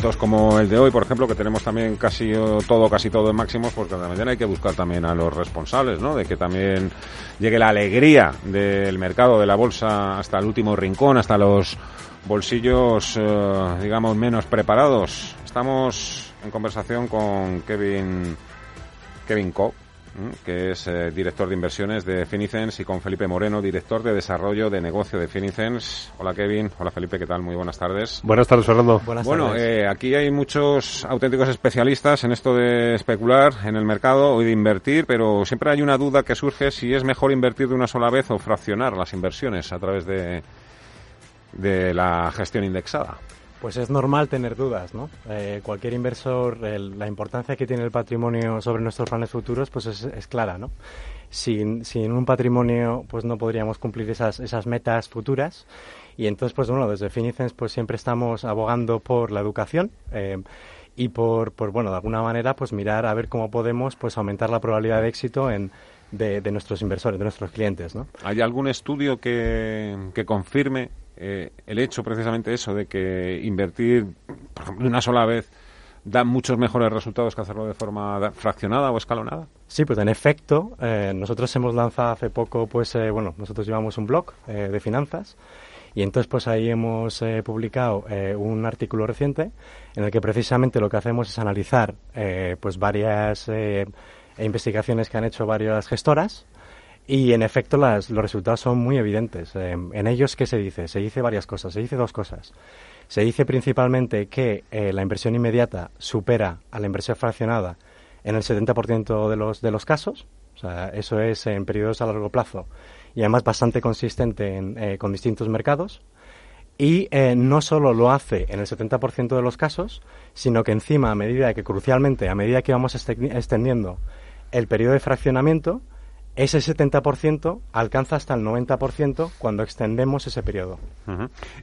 momentos como el de hoy, por ejemplo, que tenemos también casi todo, casi todo en máximos, porque también hay que buscar también a los responsables, ¿no? De que también llegue la alegría del mercado, de la bolsa, hasta el último rincón, hasta los bolsillos, eh, digamos, menos preparados. Estamos en conversación con Kevin, Kevin Koch, que es eh, director de inversiones de Finicens, y con Felipe Moreno, director de desarrollo de negocio de Finicens. Hola Kevin, hola Felipe, ¿qué tal? Muy buenas tardes. Buenas tardes, Fernando. bueno, eh, aquí hay muchos auténticos especialistas en esto de especular en el mercado y de invertir, pero siempre hay una duda que surge si es mejor invertir de una sola vez o fraccionar las inversiones a través de, de la gestión indexada. Pues es normal tener dudas, ¿no? Eh, cualquier inversor, la importancia que tiene el patrimonio sobre nuestros planes futuros, pues es, clara, ¿no? Sin, sin, un patrimonio, pues no podríamos cumplir esas, esas metas futuras. Y entonces, pues bueno, desde Finicens, pues siempre estamos abogando por la educación. Eh, y por, por, bueno, de alguna manera, pues mirar a ver cómo podemos, pues aumentar la probabilidad de éxito en, de, de nuestros inversores, de nuestros clientes, ¿no? ¿Hay algún estudio que, que confirme eh, el hecho precisamente eso de que invertir, por ejemplo, una sola vez da muchos mejores resultados que hacerlo de forma fraccionada o escalonada? Sí, pues en efecto, eh, nosotros hemos lanzado hace poco, pues eh, bueno, nosotros llevamos un blog de finanzas y entonces pues ahí hemos publicado un artículo reciente en el que precisamente lo que hacemos es analizar pues varias investigaciones que han hecho varias gestoras y en efecto las, los resultados son muy evidentes. Eh, en ellos, ¿qué se dice? Se dice varias cosas. Se dice dos cosas. Se dice principalmente que eh, la inversión inmediata supera a la inversión fraccionada en el 70% de los, de los casos. O sea, eso es en periodos a largo plazo y además bastante consistente eh, con distintos mercados. Y no solo lo hace en el 70% de los casos, sino que encima, a medida que, crucialmente, a medida que vamos extendiendo el periodo de fraccionamiento, ese 70% alcanza hasta el 90% cuando extendemos ese periodo.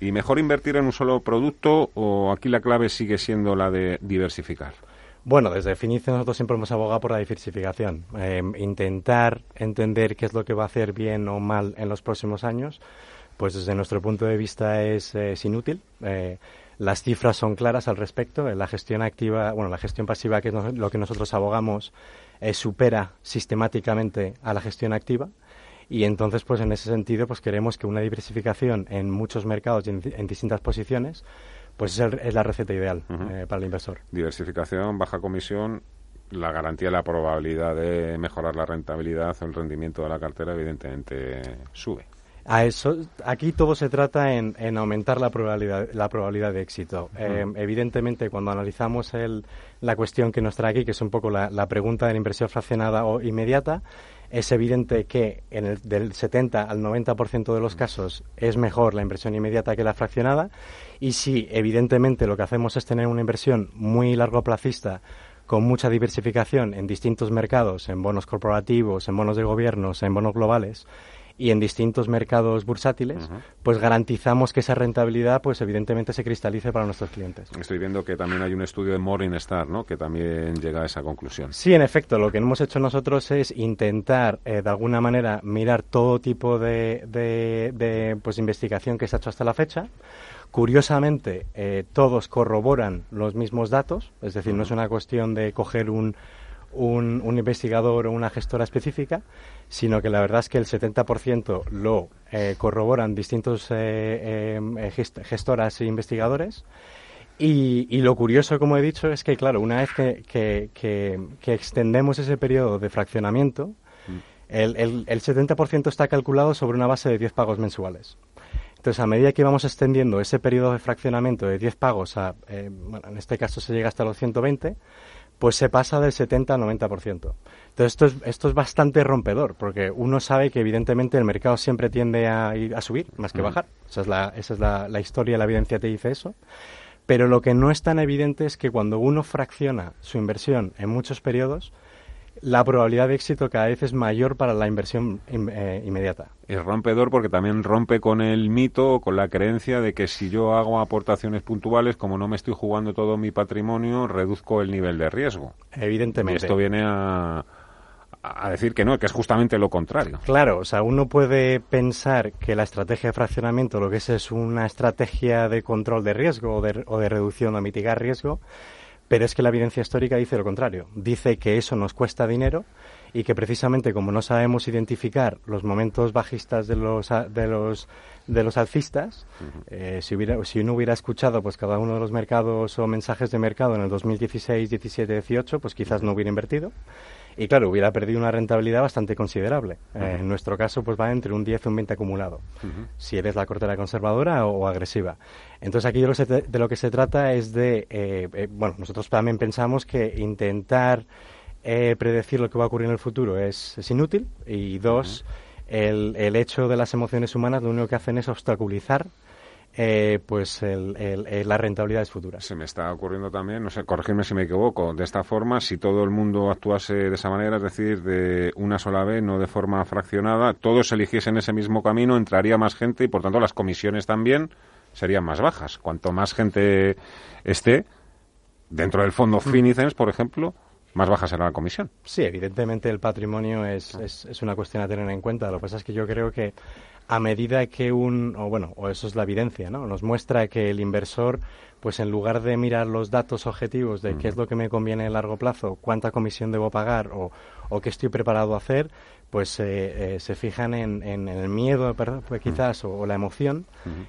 ¿Y mejor invertir en un solo producto o aquí la clave sigue siendo la de diversificar? Bueno, desde definición nosotros siempre hemos abogado por la diversificación. Em, intentar entender qué es lo que va a hacer bien o mal en los próximos años, pues desde nuestro punto de vista es, inútil. Eh, las cifras son claras al respecto. La gestión activa, bueno, la gestión pasiva, que es lo que nosotros abogamos, eh, supera sistemáticamente a la gestión activa. Y entonces, pues en ese sentido, pues queremos que una diversificación en muchos mercados y en, distintas posiciones, pues es, la receta ideal eh, para el inversor. Diversificación, baja comisión, la garantía de la probabilidad de mejorar la rentabilidad o el rendimiento de la cartera, evidentemente, sube. A eso, aquí todo se trata en, aumentar la probabilidad, la probabilidad de éxito. Eh, evidentemente, cuando analizamos el, la cuestión que nos trae aquí, que es un poco la, pregunta de la inversión fraccionada o inmediata, es evidente que en el, del 70 al 90% de los casos es mejor la inversión inmediata que la fraccionada. Y si, evidentemente, lo que hacemos es tener una inversión muy largo plazista con mucha diversificación en distintos mercados, en bonos corporativos, en bonos de gobiernos, en bonos globales, y en distintos mercados bursátiles, pues garantizamos que esa rentabilidad, pues evidentemente se cristalice para nuestros clientes. Estoy viendo que también hay un estudio de Morningstar, ¿no? Que también llega a esa conclusión. Sí, en efecto, lo que hemos hecho nosotros es intentar, eh, de alguna manera, mirar todo tipo de, de, pues, investigación que se ha hecho hasta la fecha. Curiosamente, eh, todos corroboran los mismos datos, es decir, no es una cuestión de coger un, un, un, investigador o una gestora específica, sino que la verdad es que el 70% lo eh, corroboran distintos eh, eh, gestoras e investigadores. Y, lo curioso, como he dicho, es que, claro, una vez que, extendemos ese periodo de fraccionamiento, mm. el, el, el 70% está calculado sobre una base de 10 pagos mensuales. Entonces, a medida que vamos extendiendo ese periodo de fraccionamiento de 10 pagos, a, bueno, en este caso se llega hasta los 120, pues se pasa del 70 al 90%. Entonces esto es, esto es bastante rompedor, porque uno sabe que evidentemente el mercado siempre tiende a, ir, a subir más que bajar. Esa es, la, esa es la, la historia, la evidencia te dice eso. Pero lo que no es tan evidente es que cuando uno fracciona su inversión en muchos periodos, la probabilidad de éxito cada vez es mayor para la inversión eh, inmediata. Es rompedor porque también rompe con el mito, con la creencia de que si yo hago aportaciones puntuales, como no me estoy jugando todo mi patrimonio, reduzco el nivel de riesgo. Evidentemente. Y esto viene a, a decir que no, que es justamente lo contrario. Claro, o sea, uno puede pensar que la estrategia de fraccionamiento lo que es es una estrategia de control de riesgo o de, o de reducción o mitigar riesgo, pero es que la evidencia histórica dice lo contrario. Dice que eso nos cuesta dinero y que precisamente como no sabemos identificar los momentos bajistas de los de los de los alcistas, eh, si hubiera si uno hubiera escuchado pues cada uno de los mercados o mensajes de mercado en el 2016, 17, 18, pues quizás no hubiera invertido y claro, hubiera perdido una rentabilidad bastante considerable. Eh, en nuestro caso, pues va entre un 10 y un 20 acumulado, si eres la cortera conservadora o, agresiva. Entonces, aquí de lo, que se trata es de, eh, eh, bueno, nosotros también pensamos que intentar predecir lo que va a ocurrir en el futuro es, inútil y dos, el, el hecho de las emociones humanas lo único que hacen es obstaculizar eh, pues el, el, las rentabilidades futuras. Se me está ocurriendo también, no sé, corregirme si me equivoco, de esta forma, si todo el mundo actuase de esa manera, es decir, de una sola vez, no de forma fraccionada, todos eligiesen ese mismo camino, entraría más gente y, por tanto, las comisiones también serían más bajas. Cuanto más gente esté dentro del fondo mm. Finicens, por ejemplo, más baja será la comisión. Sí, evidentemente el patrimonio es, es, es, una cuestión a tener en cuenta. Lo que pasa es que yo creo que a medida que un, o bueno, o eso es la evidencia, ¿no? Nos muestra que el inversor, pues en lugar de mirar los datos objetivos de qué es lo que me conviene a largo plazo, cuánta comisión debo pagar o, o qué estoy preparado a hacer, pues eh, eh, se fijan en, el miedo pues, quizás o, la emoción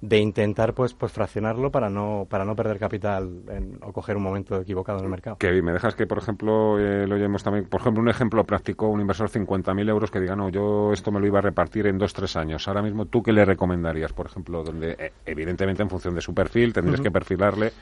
de intentar pues pues fraccionarlo para no para no perder capital o coger un momento equivocado en el mercado. Que me dejas que por ejemplo eh, lo llevemos también por ejemplo un ejemplo práctico un inversor 50.000 euros que diga no yo esto me lo iba a repartir en dos tres años. Ahora mismo tú qué le recomendarías por ejemplo donde evidentemente en función de su perfil tendrías que perfilarle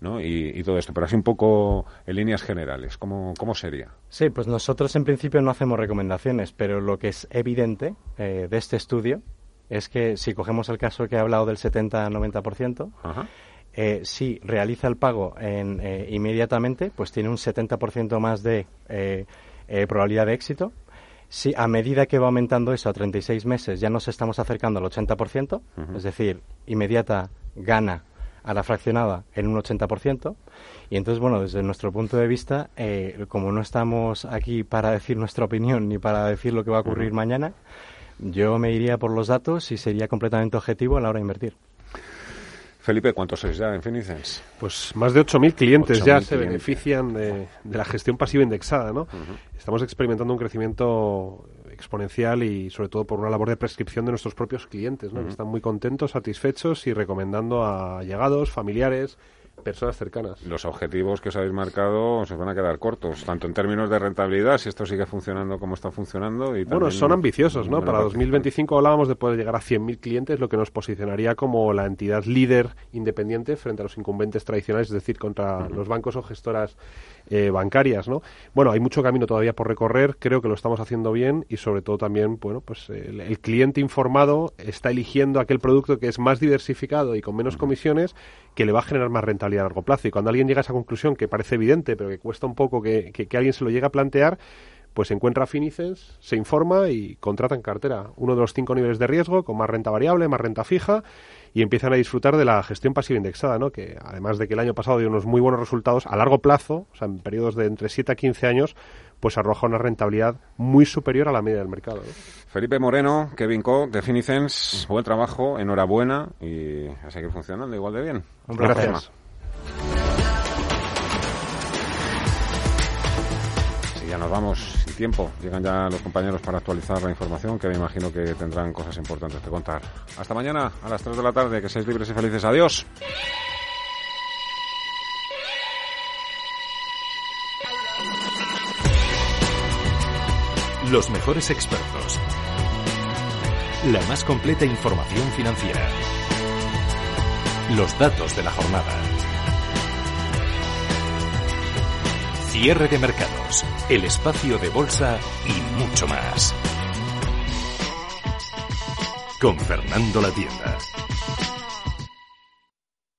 ¿no? Y, todo esto. Pero así un poco en líneas generales, ¿cómo, ¿cómo sería? Sí, pues nosotros en principio no hacemos recomendaciones, pero lo que es evidente eh, de este estudio es que si cogemos el caso que he hablado del 70-90%, eh, si realiza el pago en, eh, inmediatamente, pues tiene un 70% más de probabilidad de éxito. Si a medida que va aumentando eso a 36 meses ya nos estamos acercando al 80%, es decir, inmediata gana a la fraccionada en un 80%. Y entonces, bueno, desde nuestro punto de vista, eh, como no estamos aquí para decir nuestra opinión ni para decir lo que va a ocurrir mañana, yo me iría por los datos y sería completamente objetivo a la hora de invertir. Felipe, ¿cuántos sois ya en Finicens? Pues más de 8.000 clientes ya se benefician de, la gestión pasiva indexada, ¿no? Estamos experimentando un crecimiento exponencial y sobre todo por una labor de prescripción de nuestros propios clientes, ¿no? que están muy contentos, satisfechos y recomendando a llegados, familiares, personas cercanas. Los objetivos que os habéis marcado se van a quedar cortos, tanto en términos de rentabilidad, si esto sigue funcionando como está funcionando. Y bueno, son ambiciosos, ¿no? Para 2025 hablábamos de poder llegar a 100.000 clientes, lo que nos posicionaría como la entidad líder independiente frente a los incumbentes tradicionales, es decir, contra los bancos o gestoras eh, bancarias, ¿no? Bueno, hay mucho camino todavía por recorrer, creo que lo estamos haciendo bien y sobre todo también, bueno, pues el, cliente informado está eligiendo aquel producto que es más diversificado y con menos comisiones que le va a generar más rentabilidad a largo plazo. Y cuando alguien llega a esa conclusión, que parece evidente, pero que cuesta un poco que, que, alguien se lo llegue a plantear, pues encuentra Finicens, se informa y contrata en cartera uno de los cinco niveles de riesgo con más renta variable, más renta fija y empiezan a disfrutar de la gestión pasiva indexada, ¿no? que además de que el año pasado dio unos muy buenos resultados, a largo plazo, o sea, en periodos de entre 7 a 15 años, pues arroja una rentabilidad muy superior a la media del mercado. Felipe Moreno, Kevin Co, de Finicens, buen trabajo, enhorabuena y a seguir funcionando igual de bien. Un Gracias. Ya nos vamos sin tiempo. Llegan ya los compañeros para actualizar la información, que me imagino que tendrán cosas importantes que contar. Hasta mañana a las 3 de la tarde. Que seáis libres y felices. Adiós. Los mejores expertos. La más completa información financiera. Los datos de la jornada. Cierre de mercados, el espacio de bolsa y mucho más. Con Fernando La Tienda.